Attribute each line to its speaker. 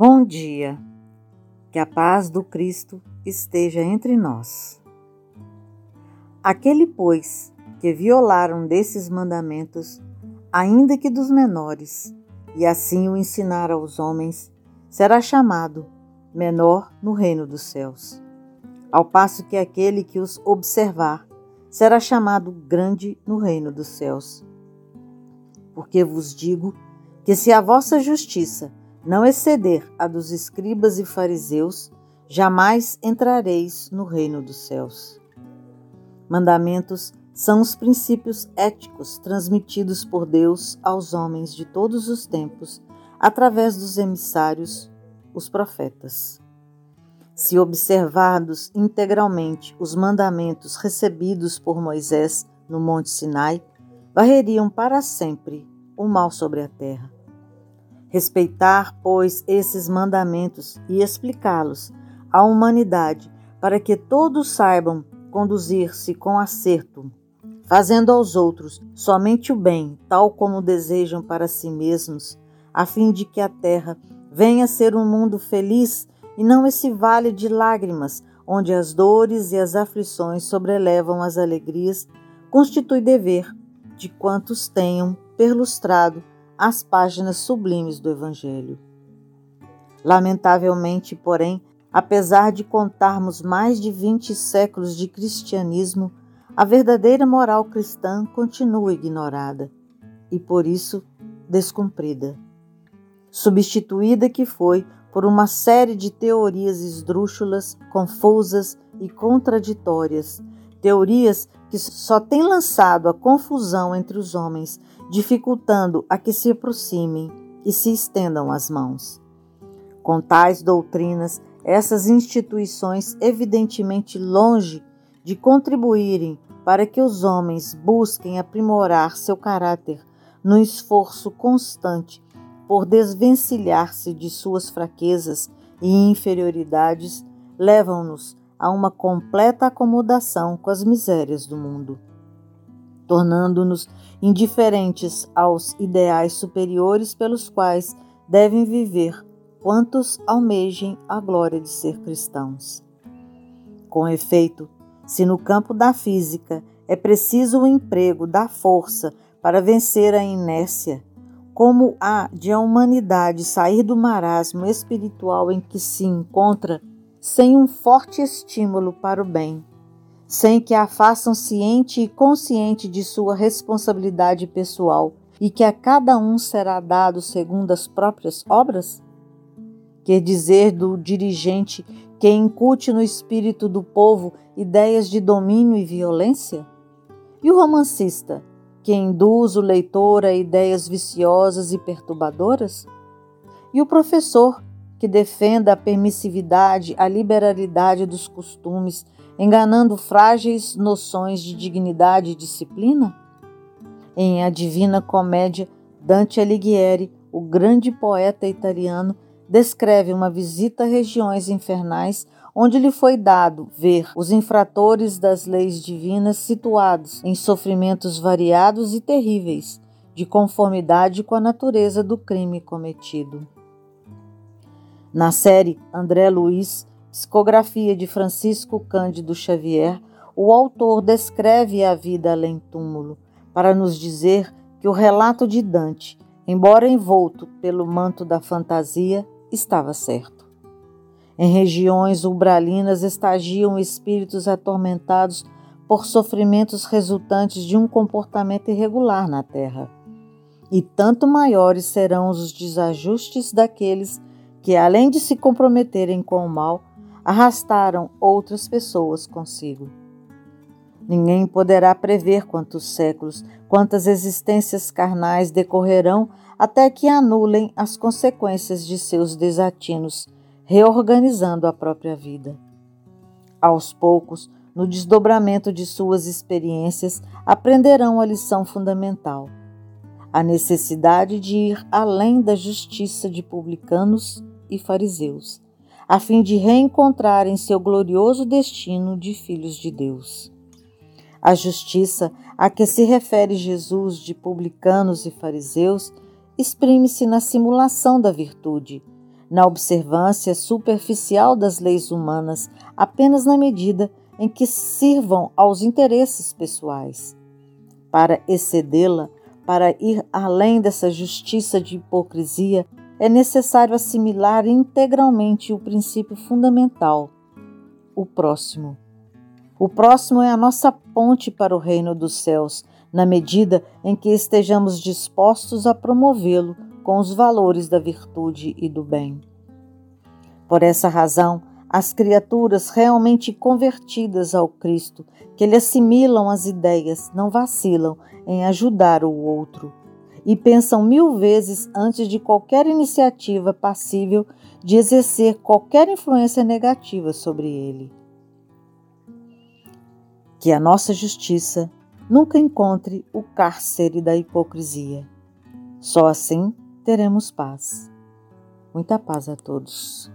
Speaker 1: Bom dia, que a paz do Cristo esteja entre nós. Aquele, pois, que violaram desses mandamentos, ainda que dos menores, e assim o ensinar aos homens, será chamado menor no reino dos céus. Ao passo que aquele que os observar será chamado grande no reino dos céus. Porque vos digo que se a vossa justiça não exceder a dos escribas e fariseus, jamais entrareis no reino dos céus. Mandamentos são os princípios éticos transmitidos por Deus aos homens de todos os tempos através dos emissários, os profetas. Se observardos integralmente os mandamentos recebidos por Moisés no Monte Sinai, varreriam para sempre o mal sobre a terra. Respeitar, pois, esses mandamentos e explicá-los à humanidade, para que todos saibam conduzir-se com acerto, fazendo aos outros somente o bem, tal como desejam para si mesmos, a fim de que a terra venha a ser um mundo feliz e não esse vale de lágrimas, onde as dores e as aflições sobrelevam as alegrias, constitui dever de quantos tenham perlustrado as páginas sublimes do Evangelho. Lamentavelmente, porém, apesar de contarmos mais de vinte séculos de cristianismo, a verdadeira moral cristã continua ignorada e, por isso, descumprida. Substituída que foi por uma série de teorias esdrúxulas, confusas e contraditórias, teorias que só têm lançado a confusão entre os homens dificultando a que se aproximem e se estendam as mãos. Com tais doutrinas, essas instituições, evidentemente longe de contribuírem para que os homens busquem aprimorar seu caráter no esforço constante por desvencilhar-se de suas fraquezas e inferioridades, levam-nos a uma completa acomodação com as misérias do mundo tornando-nos indiferentes aos ideais superiores pelos quais devem viver quantos almejem a glória de ser cristãos. Com efeito, se no campo da física é preciso o emprego da força para vencer a inércia, como há de a humanidade sair do marasmo espiritual em que se encontra sem um forte estímulo para o bem, sem que a façam ciente e consciente de sua responsabilidade pessoal e que a cada um será dado segundo as próprias obras? Quer dizer do dirigente que incute no espírito do povo ideias de domínio e violência? E o romancista, que induz o leitor a ideias viciosas e perturbadoras? E o professor, que defenda a permissividade, a liberalidade dos costumes enganando frágeis noções de dignidade e disciplina? Em A Divina Comédia, Dante Alighieri, o grande poeta italiano, descreve uma visita a regiões infernais onde lhe foi dado ver os infratores das leis divinas situados em sofrimentos variados e terríveis, de conformidade com a natureza do crime cometido. Na série André Luiz Psicografia de Francisco Cândido Xavier, o autor descreve a vida além túmulo, para nos dizer que o relato de Dante, embora envolto pelo manto da fantasia, estava certo. Em regiões umbralinas estagiam espíritos atormentados por sofrimentos resultantes de um comportamento irregular na terra. E tanto maiores serão os desajustes daqueles que, além de se comprometerem com o mal, arrastaram outras pessoas consigo. Ninguém poderá prever quantos séculos, quantas existências carnais decorrerão até que anulem as consequências de seus desatinos, reorganizando a própria vida. Aos poucos, no desdobramento de suas experiências, aprenderão a lição fundamental: a necessidade de ir além da justiça de publicanos e fariseus a fim de reencontrarem seu glorioso destino de filhos de Deus. A justiça a que se refere Jesus de publicanos e fariseus exprime-se na simulação da virtude, na observância superficial das leis humanas apenas na medida em que sirvam aos interesses pessoais. Para excedê-la, para ir além dessa justiça de hipocrisia, é necessário assimilar integralmente o princípio fundamental, o próximo. O próximo é a nossa ponte para o reino dos céus, na medida em que estejamos dispostos a promovê-lo com os valores da virtude e do bem. Por essa razão, as criaturas realmente convertidas ao Cristo, que lhe assimilam as ideias, não vacilam em ajudar o outro e pensam mil vezes antes de qualquer iniciativa passível de exercer qualquer influência negativa sobre ele. Que a nossa justiça nunca encontre o cárcere da hipocrisia. Só assim teremos paz. Muita paz a todos.